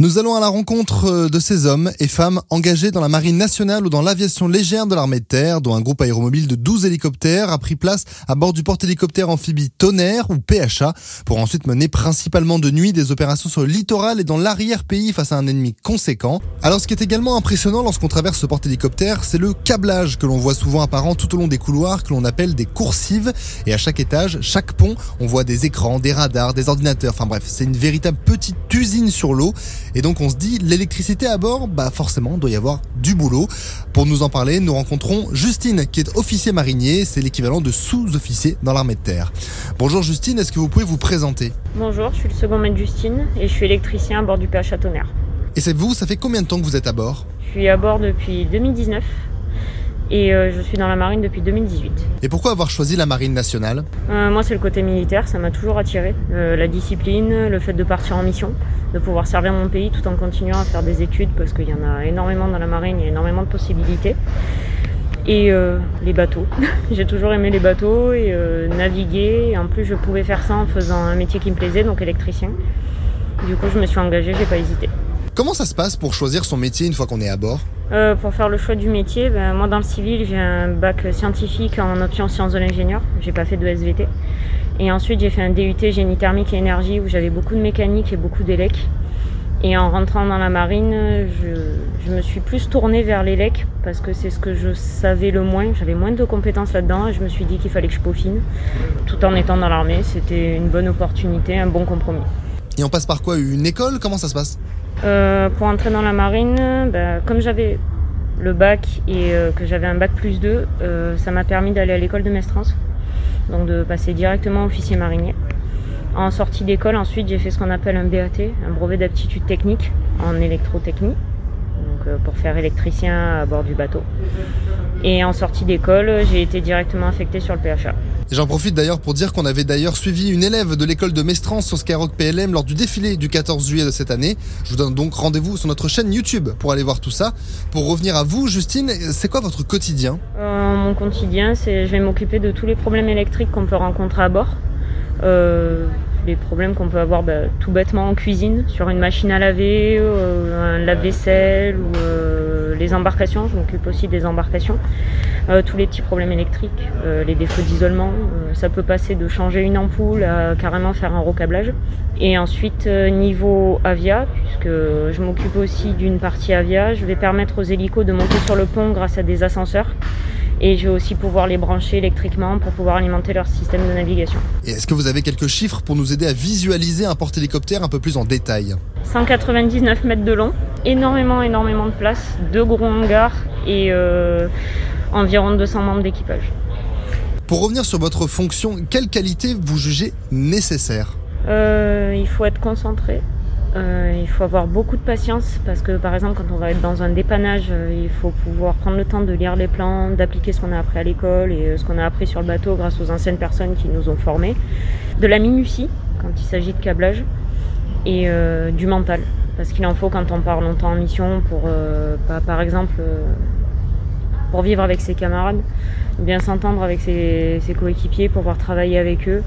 Nous allons à la rencontre euh, de ces hommes et femmes engagés dans la marine nationale ou dans l'aviation légère de l'armée de terre, dont un groupe aéromobile de 12 hélicoptères a pris place à bord du porte-hélicoptère amphibie Tonnerre ou PHA pour ensuite mener principalement de nuit des opérations sur le littoral et dans l'arrière-pays face à un ennemi conséquent. Alors ce qui est également impressionnant lorsqu'on traverse ce porte-hélicoptère, c'est le câblage que l'on voit souvent apparent tout au long des couloirs que l'on appelle des coursives. Et à chaque étage, chaque pont, on voit des écrans, des radars, des ordinateurs, enfin bref, c'est une véritable petite usine sur l'eau et donc on se dit, l'électricité à bord, bah forcément, doit y avoir du boulot. Pour nous en parler, nous rencontrons Justine, qui est officier marinier, c'est l'équivalent de sous-officier dans l'armée de terre. Bonjour Justine, est-ce que vous pouvez vous présenter? Bonjour, je suis le second maître Justine et je suis électricien à bord du PH Tonnerre. Et c'est vous, ça fait combien de temps que vous êtes à bord? Je suis à bord depuis 2019 et euh, je suis dans la marine depuis 2018. Et pourquoi avoir choisi la marine nationale? Euh, Moi, c'est le côté militaire, ça m'a toujours attiré. Euh, la discipline, le fait de partir en mission, de pouvoir servir mon pays tout en continuant à faire des études parce qu'il y en a énormément dans la marine, il y a énormément de possibilités. Et les bateaux. J'ai toujours aimé les bateaux et naviguer. Et en plus, je pouvais faire ça en faisant un métier qui me plaisait, donc électricien. Du coup, je me suis engagée, j'ai pas hésité. Comment ça se passe pour choisir son métier une fois qu'on est à bord? Euh, Pour faire le choix du métier, ben, moi dans le civil, j'ai un bac scientifique en option sciences de l'ingénieur. J'ai pas fait de SVT. Et ensuite, j'ai fait un DUT génie thermique et énergie où j'avais beaucoup de mécanique et beaucoup d'élec. Et en rentrant dans la marine, je, me suis plus tournée vers l'élec parce que c'est ce que je savais le moins. J'avais moins de compétences là-dedans et je me suis dit qu'il fallait que je peaufine. Tout en étant dans l'armée, c'était une bonne opportunité, un bon compromis. Et on passe par quoi? Une école? Comment ça se passe? Euh, pour entrer dans la marine, bah, comme j'avais le bac et euh, que j'avais un bac plus 2, euh, ça m'a permis d'aller à l'école de Mestrance, donc de passer directement officier marinier. En sortie d'école, ensuite, j'ai fait ce qu'on appelle un BAT, un brevet d'aptitude technique en électrotechnie, donc pour faire électricien à bord du bateau. Et en sortie d'école, j'ai été directement affecté sur le PHA. J'en profite d'ailleurs pour dire qu'on avait d'ailleurs suivi une élève de l'école de Mestrance sur Skyrock PLM lors du défilé du 14 juillet de cette année. Je vous donne donc rendez-vous sur notre chaîne YouTube pour aller voir tout ça. Pour revenir à vous, Justine, c'est quoi votre quotidien? Euh, Mon quotidien, c'est je vais m'occuper de tous les problèmes électriques qu'on peut rencontrer à bord. Euh, les problèmes qu'on peut avoir bah, tout bêtement en cuisine, sur une machine à laver, euh, un lave-vaisselle ou les embarcations, je m'occupe aussi des embarcations, euh, tous les petits problèmes électriques, euh, les défauts d'isolement, euh, ça peut passer de changer une ampoule à carrément faire un recablage. Et ensuite niveau avia, puisque je m'occupe aussi d'une partie avia, je vais permettre aux hélicos de monter sur le pont grâce à des ascenseurs et je vais aussi pouvoir les brancher électriquement pour pouvoir alimenter leur système de navigation. Et est-ce que vous avez quelques chiffres pour nous aider à visualiser un porte-hélicoptère un peu plus en détail? 199 mètres de long, énormément, énormément de place, deux gros hangars et euh, environ 200 membres d'équipage. Pour revenir sur votre fonction, quelle qualité vous jugez nécessaire? Euh, Il faut être concentré, euh, il faut avoir beaucoup de patience parce que par exemple quand on va être dans un dépannage, euh, il faut pouvoir prendre le temps de lire les plans, d'appliquer ce qu'on a appris à l'école et ce qu'on a appris sur le bateau grâce aux anciennes personnes qui nous ont formés. De la minutie quand il s'agit de câblage et du mental parce qu'il en faut quand on part longtemps en mission pour par exemple pour vivre avec ses camarades, bien s'entendre avec ses, ses coéquipiers, pour pouvoir travailler avec eux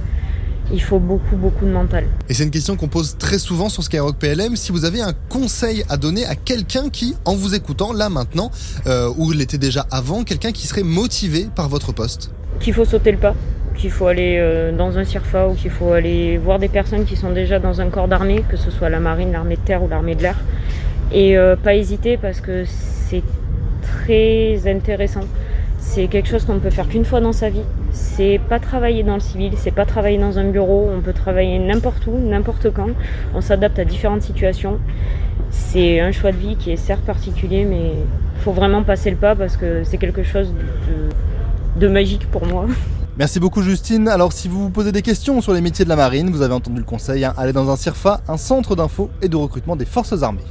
il faut beaucoup, beaucoup de mental. Et c'est une question qu'on pose très souvent sur Skyrock PLM. Si vous avez un conseil à donner à quelqu'un qui, en vous écoutant là maintenant, euh, ou l'était déjà avant, quelqu'un qui serait motivé par votre poste? Qu'il faut sauter le pas, qu'il faut aller euh, dans un CIRFA ou qu'il faut aller voir des personnes qui sont déjà dans un corps d'armée, que ce soit la marine, l'armée de terre ou l'armée de l'air. Et euh, pas hésiter parce que c'est très intéressant. C'est quelque chose qu'on ne peut faire qu'une fois dans sa vie. C'est pas travailler dans le civil, c'est pas travailler dans un bureau. On peut travailler n'importe où, n'importe quand. On s'adapte à différentes situations. C'est un choix de vie qui est certes particulier, mais il faut vraiment passer le pas parce que c'est quelque chose de, magique pour moi. Merci beaucoup Justine. Alors si vous vous posez des questions sur les métiers de la marine, vous avez entendu le conseil, hein, allez dans un CIRFA, un centre d'info et de recrutement des forces armées.